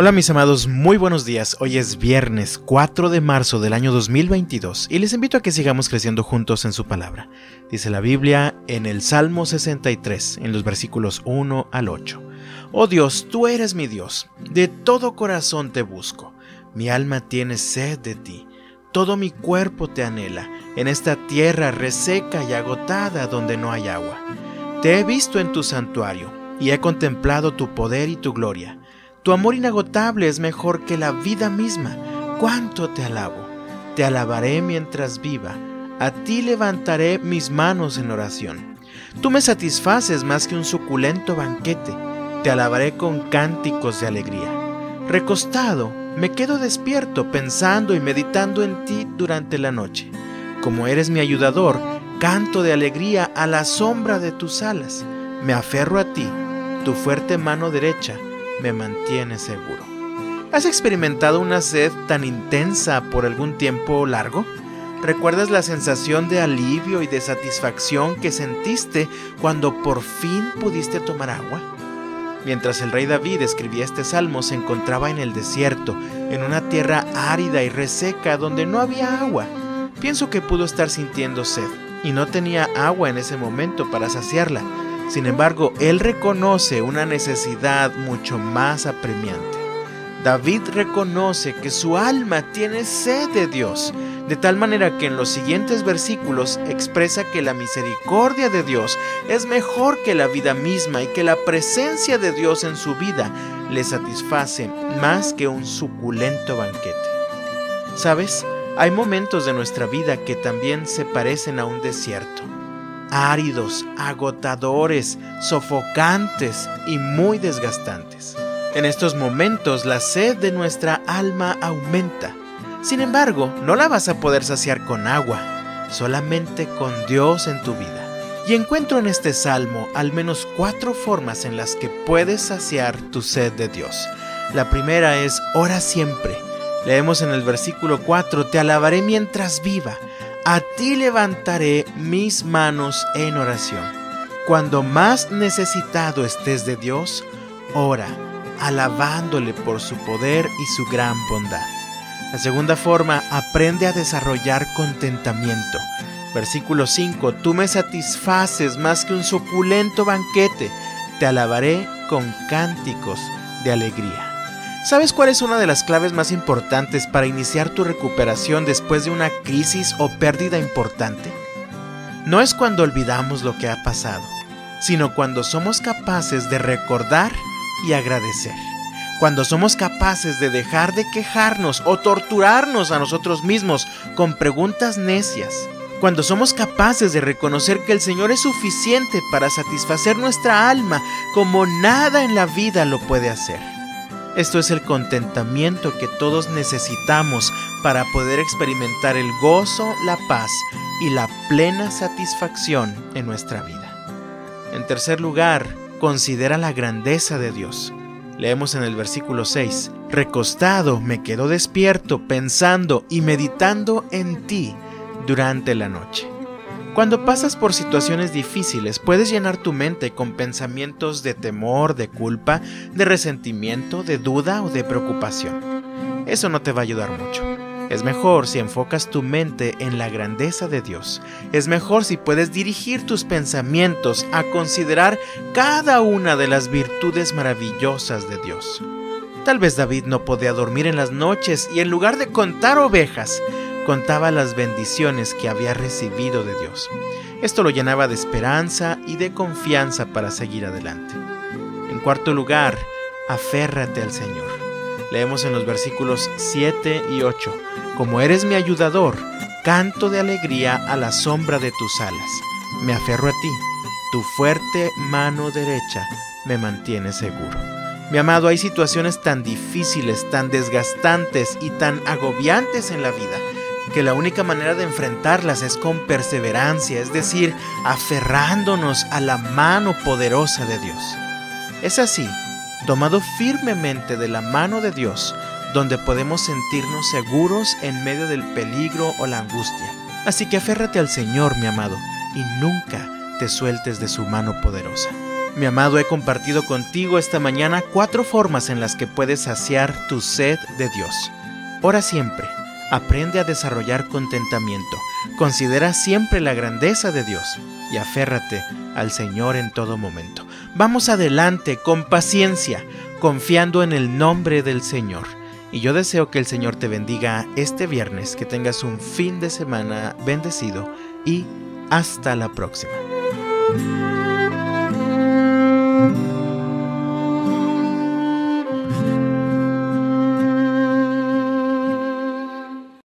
Hola mis amados, muy buenos días. Hoy es viernes 4 de marzo del año 2022 y les invito a que sigamos creciendo juntos en su palabra. Dice la Biblia en el Salmo 63, en los versículos 1 al 8. Oh Dios, tú eres mi Dios, de todo corazón te busco. Mi alma tiene sed de ti, todo mi cuerpo te anhela, en esta tierra reseca y agotada donde no hay agua. Te he visto en tu santuario y he contemplado tu poder y tu gloria. Tu amor inagotable es mejor que la vida misma. ¿Cuánto te alabo? Te alabaré mientras viva. A ti levantaré mis manos en oración. Tú me satisfaces más que un suculento banquete. Te alabaré con cánticos de alegría. Recostado, me quedo despierto pensando y meditando en ti durante la noche. Como eres mi ayudador, canto de alegría a la sombra de tus alas. Me aferro a ti, tu fuerte mano derecha me mantiene seguro. ¿Has experimentado una sed tan intensa por algún tiempo largo? ¿Recuerdas la sensación de alivio y de satisfacción que sentiste cuando por fin pudiste tomar agua? Mientras el rey David escribía este salmo se encontraba en el desierto, en una tierra árida y reseca donde no había agua. Pienso que pudo estar sintiendo sed y no tenía agua en ese momento para saciarla. Sin embargo, él reconoce una necesidad mucho más apremiante. David reconoce que su alma tiene sed de Dios, de tal manera que en los siguientes versículos expresa que la misericordia de Dios es mejor que la vida misma y que la presencia de Dios en su vida le satisface más que un suculento banquete. ¿Sabes? Hay momentos de nuestra vida que también se parecen a un desierto áridos, agotadores, sofocantes y muy desgastantes. En estos momentos la sed de nuestra alma aumenta. Sin embargo, no la vas a poder saciar con agua, solamente con Dios en tu vida. Y encuentro en este salmo al menos cuatro formas en las que puedes saciar tu sed de Dios. La primera es ora siempre. Leemos en el versículo 4, te alabaré mientras viva a ti levantaré mis manos en oración. Cuando más necesitado estés de Dios, ora, alabándole por su poder y su gran bondad. La segunda forma, aprende a desarrollar contentamiento. Versículo 5, tú me satisfaces más que un suculento banquete, te alabaré con cánticos de alegría. ¿Sabes cuál es una de las claves más importantes para iniciar tu recuperación después de una crisis o pérdida importante? No es cuando olvidamos lo que ha pasado, sino cuando somos capaces de recordar y agradecer. Cuando somos capaces de dejar de quejarnos o torturarnos a nosotros mismos con preguntas necias. Cuando somos capaces de reconocer que el Señor es suficiente para satisfacer nuestra alma como nada en la vida lo puede hacer. Esto es el contentamiento que todos necesitamos para poder experimentar el gozo, la paz y la plena satisfacción en nuestra vida. En tercer lugar, considera la grandeza de Dios. Leemos en el versículo 6, Recostado me quedo despierto pensando y meditando en ti durante la noche. Cuando pasas por situaciones difíciles, puedes llenar tu mente con pensamientos de temor, de culpa, de resentimiento, de duda o de preocupación. Eso no te va a ayudar mucho. Es mejor si enfocas tu mente en la grandeza de Dios. Es mejor si puedes dirigir tus pensamientos a considerar cada una de las virtudes maravillosas de Dios. Tal vez David no podía dormir en las noches y en lugar de contar ovejas, contaba las bendiciones que había recibido de Dios. Esto lo llenaba de esperanza y de confianza para seguir adelante. En cuarto lugar, aférrate al Señor. Leemos en los versículos 7 y 8, Como eres mi ayudador, canto de alegría a la sombra de tus alas. Me aferro a ti, tu fuerte mano derecha me mantiene seguro. Mi amado, hay situaciones tan difíciles, tan desgastantes y tan agobiantes en la vida que la única manera de enfrentarlas es con perseverancia, es decir, aferrándonos a la mano poderosa de Dios. Es así, tomado firmemente de la mano de Dios, donde podemos sentirnos seguros en medio del peligro o la angustia. Así que aférrate al Señor, mi amado, y nunca te sueltes de su mano poderosa. Mi amado, he compartido contigo esta mañana cuatro formas en las que puedes saciar tu sed de Dios. Ora siempre, aprende a desarrollar contentamiento, considera siempre la grandeza de Dios y aférrate al Señor en todo momento. Vamos adelante con paciencia, confiando en el nombre del Señor. Y yo deseo que el Señor te bendiga este viernes, que tengas un fin de semana bendecido y hasta la próxima.